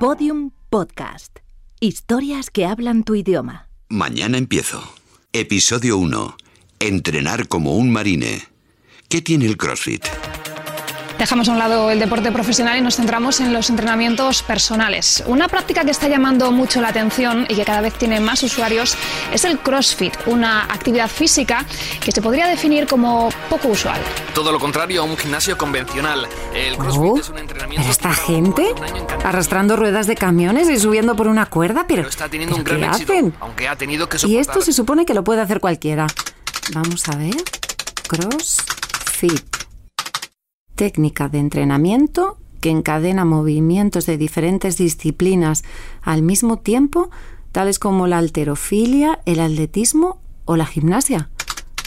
Podium Podcast. Historias que hablan tu idioma. Mañana empiezo. Episodio 1. Entrenar como un marine. ¿Qué tiene el CrossFit? Dejamos a un lado el deporte profesional y nos centramos en los entrenamientos personales. Una práctica que está llamando mucho la atención y que cada vez tiene más usuarios es el CrossFit, una actividad física que se podría definir como poco usual. Todo lo contrario a un gimnasio convencional. El CrossFit Oh, es un entrenamiento pero esta gente arrastrando ruedas de camiones y subiendo por una cuerda, pero, pero está teniendo un ¿pero gran ¿qué éxito, hacen? aunque ha tenido que Y esto se supone que lo puede hacer cualquiera. Vamos a ver. CrossFit. Técnica de entrenamiento que encadena movimientos de diferentes disciplinas al mismo tiempo, tales como la alterofilia, el atletismo o la gimnasia.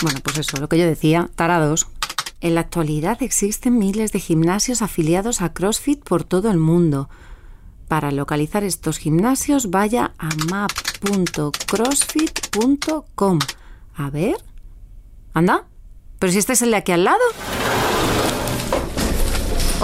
Bueno, pues eso, lo que yo decía, tarados. En la actualidad existen miles de gimnasios afiliados a CrossFit por todo el mundo. Para localizar estos gimnasios, vaya a map.crossfit.com. A ver. Anda. Pero si este es el de aquí al lado.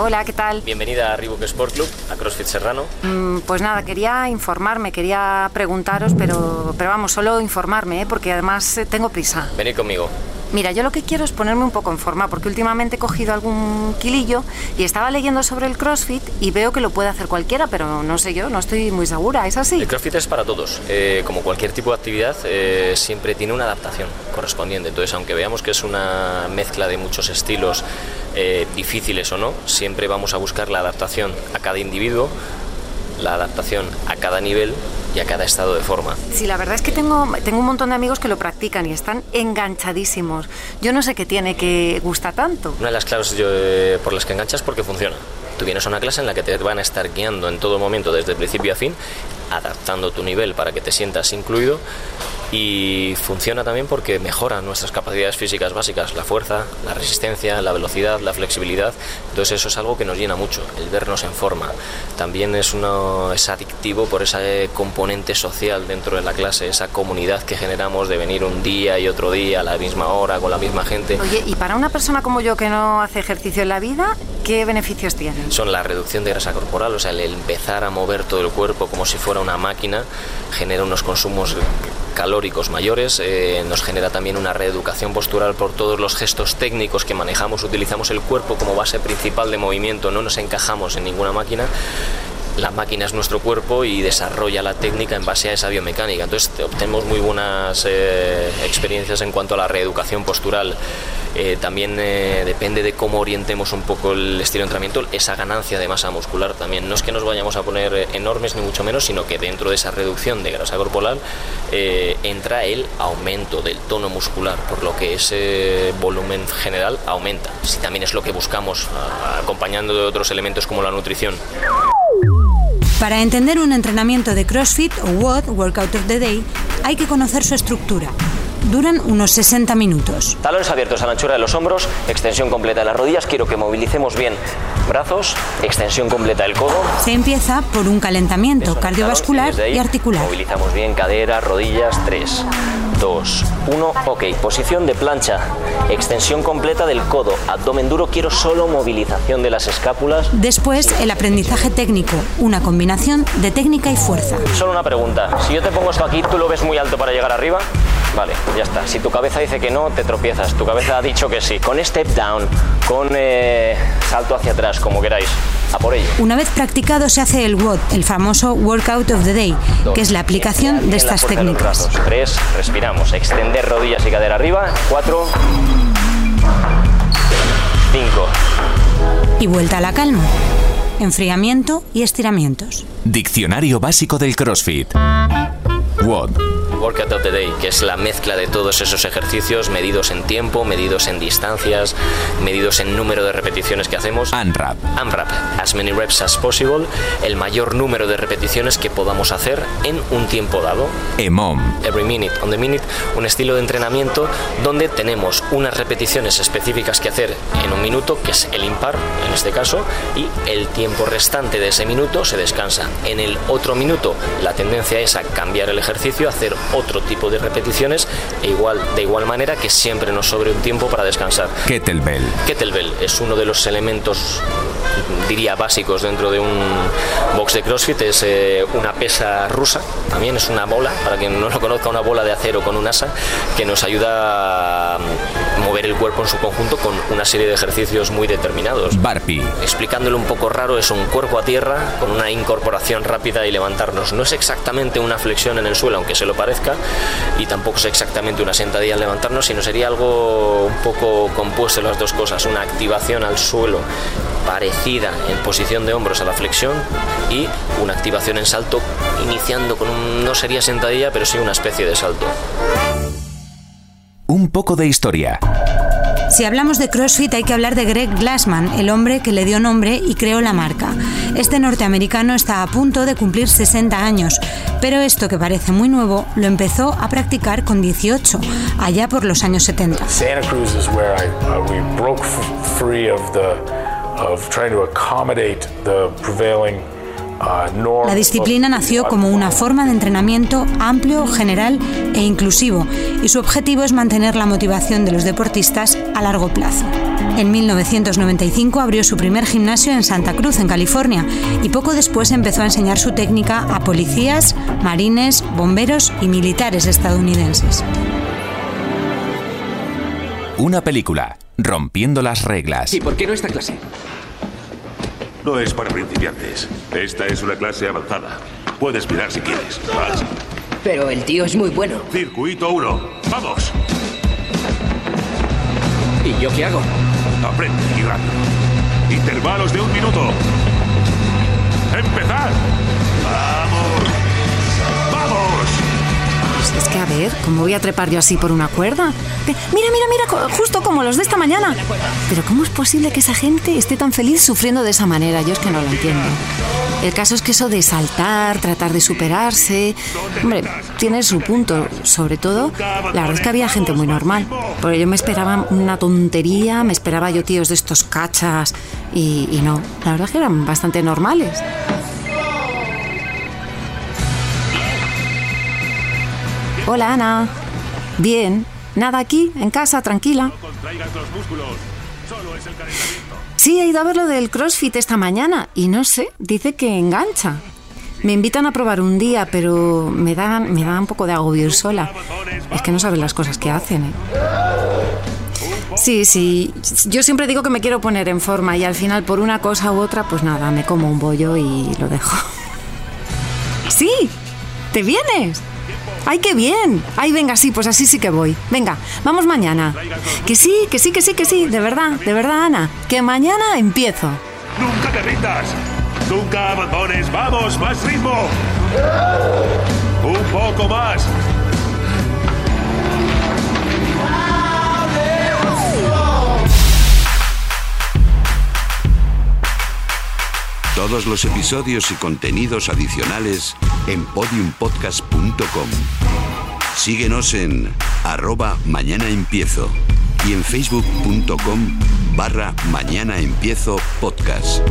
Hola, ¿qué tal? Bienvenida a Reebok Sport Club, a CrossFit Serrano. Mm, Pues nada, quería informarme, quería preguntaros, pero, pero vamos, solo informarme, ¿eh? porque además eh, tengo prisa. Venid conmigo. Mira, yo lo que quiero es ponerme un poco en forma, porque últimamente he cogido algún kilillo y estaba leyendo sobre el CrossFit y veo que lo puede hacer cualquiera, pero no sé yo, no estoy muy segura, ¿es así? El CrossFit es para todos. Eh, como cualquier tipo de actividad, eh, siempre tiene una adaptación correspondiente. Entonces, aunque veamos que es una mezcla de muchos estilos, eh, difíciles o no, siempre vamos a buscar la adaptación a cada individuo, la adaptación a cada nivel y a cada estado de forma. Sí, la verdad es que tengo, tengo un montón de amigos que lo practican y están enganchadísimos. Yo no sé qué tiene que gusta tanto. Una de las claves yo, eh, por las que enganchas porque funciona. Tú vienes a una clase en la que te van a estar guiando en todo momento, desde principio a fin, adaptando tu nivel para que te sientas incluido y funciona también porque mejora nuestras capacidades físicas básicas, la fuerza, la resistencia, la velocidad, la flexibilidad. Entonces eso es algo que nos llena mucho, el vernos en forma. También es, uno, es adictivo por ese componente social dentro de la clase, esa comunidad que generamos de venir un día y otro día a la misma hora con la misma gente. Oye, y para una persona como yo que no hace ejercicio en la vida, ¿qué beneficios tiene? son la reducción de grasa corporal, o sea, el empezar a mover todo el cuerpo como si fuera una máquina, genera unos consumos calóricos mayores, eh, nos genera también una reeducación postural por todos los gestos técnicos que manejamos, utilizamos el cuerpo como base principal de movimiento, no nos encajamos en ninguna máquina. La máquina es nuestro cuerpo y desarrolla la técnica en base a esa biomecánica. Entonces te- obtenemos muy buenas eh, experiencias en cuanto a la reeducación postural. Eh, también eh, depende de cómo orientemos un poco el estilo de entrenamiento, esa ganancia de masa muscular también. No es que nos vayamos a poner eh, enormes ni mucho menos, sino que dentro de esa reducción de grasa corporal entra el aumento del tono muscular, por lo que ese volumen general aumenta. Si también es lo que buscamos, acompañando de otros elementos como la nutrición. Para entender un entrenamiento de CrossFit o WOD, Workout of the Day, hay que conocer su estructura. Duran unos 60 minutos. Talones abiertos a la anchura de los hombros, extensión completa de las rodillas. Quiero que movilicemos bien brazos, extensión completa del codo. Se empieza por un calentamiento Eso, cardiovascular ahí y articular. Movilizamos bien cadera, rodillas. 3, 2, 1. Ok, posición de plancha. Extensión completa del codo. Abdomen duro. Quiero solo movilización de las escápulas. Después, el aprendizaje técnico, una combinación de técnica y fuerza. Solo una pregunta. Si yo te pongo esto aquí, ¿tú lo ves muy alto para llegar arriba? Vale, ya está. Si tu cabeza dice que no, te tropiezas. Tu cabeza ha dicho que sí. Con step down, con eh, salto hacia atrás, como queráis. A por ello. Una vez practicado se hace el WOD, el famoso Workout of the Day, que es la aplicación de estas técnicas. Tres, respiramos. Extender rodillas y cadera arriba. Cuatro. Cinco. Y vuelta a la calma. Enfriamiento y estiramientos. Diccionario básico del CrossFit. WOD. Workout of the Day, que es la mezcla de todos esos ejercicios medidos en tiempo, medidos en distancias, medidos en número de repeticiones que hacemos. ANRAP. AMRAP, as many reps as possible, el mayor número de repeticiones que podamos hacer en un tiempo dado. EMOM. Every minute on the minute, un estilo de entrenamiento donde tenemos unas repeticiones específicas que hacer en un minuto, que es el impar en este caso, y el tiempo restante de ese minuto se descansa. En el otro minuto la tendencia es a cambiar el ejercicio, hacer otro tipo de repeticiones e igual, de igual manera que siempre nos sobre un tiempo para descansar. Kettlebell. Kettlebell es uno de los elementos diría, básicos dentro de un box de CrossFit es eh, una pesa rusa, también es una bola, para quien no lo conozca, una bola de acero con un asa que nos ayuda a mover el cuerpo en su conjunto con una serie de ejercicios muy determinados. Barpi. Explicándolo un poco raro, es un cuerpo a tierra con una incorporación rápida y levantarnos. No es exactamente una flexión en el suelo, aunque se lo parezca, y tampoco es exactamente una sentadilla al levantarnos, sino sería algo un poco compuesto de las dos cosas, una activación al suelo parecida en posición de hombros a la flexión y una activación en salto iniciando con un, no sería sentadilla, pero sí una especie de salto. Un poco de historia. Si hablamos de CrossFit hay que hablar de Greg Glassman, el hombre que le dio nombre y creó la marca. Este norteamericano está a punto de cumplir 60 años, pero esto que parece muy nuevo lo empezó a practicar con 18, allá por los años 70. Santa Cruz I, uh, we La disciplina nació como una forma de entrenamiento amplio, general e inclusivo, y su objetivo es mantener la motivación de los deportistas a largo plazo. En 1995 abrió su primer gimnasio en Santa Cruz, en California, y poco después empezó a enseñar su técnica a policías, marines, bomberos y militares estadounidenses. Una película. Rompiendo las reglas. ¿Y por qué no esta clase? No es para principiantes. Esta es una clase avanzada. Puedes mirar si quieres. Vas. Pero el tío es muy bueno. Circuito 1. ¡Vamos! ¿Y yo qué hago? Aprende y rápido. Intervalos de un minuto. ¡Empezar! ¡Vamos! ¡Vamos! Pues es que a ver, ¿cómo voy a trepar yo así por una cuerda? Mira, mira, mira, justo como los de esta mañana. Pero ¿cómo es posible que esa gente esté tan feliz sufriendo de esa manera? Yo es que no lo entiendo. El caso es que eso de saltar, tratar de superarse, hombre, tiene su punto. Sobre todo, la verdad es que había gente muy normal. Porque yo me esperaba una tontería, me esperaba yo tíos de estos cachas y, y no, la verdad es que eran bastante normales. Hola Ana. Bien. Nada aquí, en casa, tranquila. Sí, he ido a ver lo del CrossFit esta mañana y no sé, dice que engancha. Me invitan a probar un día, pero me da, me da un poco de agobio ir sola. Es que no saben las cosas que hacen. ¿eh? Sí, sí, yo siempre digo que me quiero poner en forma y al final por una cosa u otra, pues nada, me como un bollo y lo dejo. Sí, ¿te vienes? ¡Ay, qué bien! Ay, venga, sí, pues así sí que voy. Venga, vamos mañana. Que sí, que sí, que sí, que sí, de verdad, de verdad, Ana. Que mañana empiezo. ¡Nunca te rindas! ¡Nunca abandones! ¡Vamos! ¡Más ritmo! ¡Un poco más! Todos los episodios y contenidos adicionales en podiumpodcast.com. Síguenos en arroba mañana empiezo y en facebook.com barra mañana empiezo podcast.